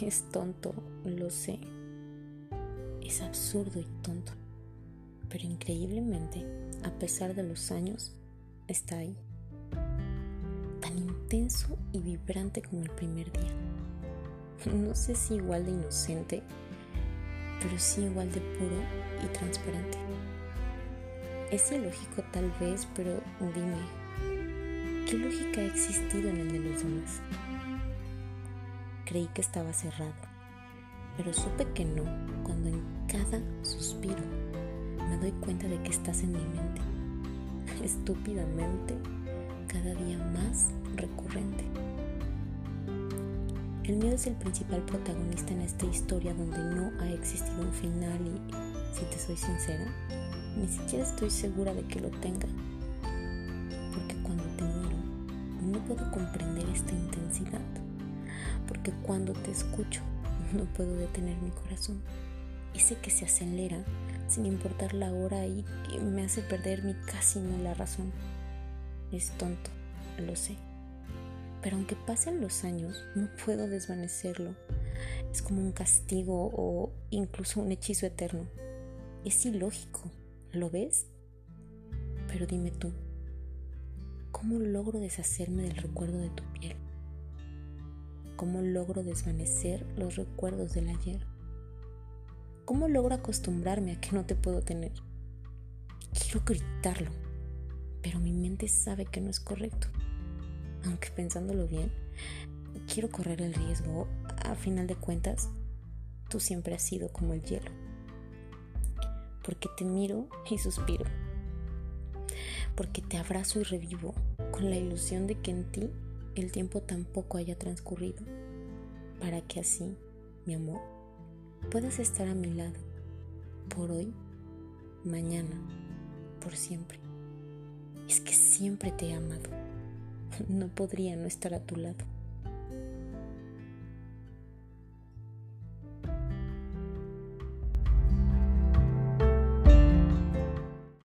Es tonto, lo sé. Es absurdo y tonto. Pero increíblemente, a pesar de los años, está ahí. Tan intenso y vibrante como el primer día. No sé si igual de inocente, pero sí igual de puro y transparente. Es ilógico tal vez, pero dime, ¿qué lógica ha existido en el de los demás? Creí que estaba cerrado, pero supe que no cuando en cada suspiro me doy cuenta de que estás en mi mente, estúpidamente, cada día más recurrente. El miedo es el principal protagonista en esta historia donde no ha existido un final y, si te soy sincera, ni siquiera estoy segura de que lo tenga. Porque cuando te miro, no puedo comprender esta intensidad. Porque cuando te escucho, no puedo detener mi corazón. Ese que se acelera sin importar la hora y que me hace perder mi casi la razón. Es tonto, lo sé. Pero aunque pasen los años, no puedo desvanecerlo. Es como un castigo o incluso un hechizo eterno. Es ilógico, ¿lo ves? Pero dime tú, ¿cómo logro deshacerme del recuerdo de tu piel? ¿Cómo logro desvanecer los recuerdos del ayer? ¿Cómo logro acostumbrarme a que no te puedo tener? Quiero gritarlo, pero mi mente sabe que no es correcto aunque pensándolo bien, quiero correr el riesgo. A final de cuentas, tú siempre has sido como el hielo. Porque te miro y suspiro. Porque te abrazo y revivo con la ilusión de que en ti el tiempo tampoco haya transcurrido. Para que así, mi amor, puedas estar a mi lado. Por hoy, mañana, por siempre. Es que siempre te he amado no podría no estar a tu lado.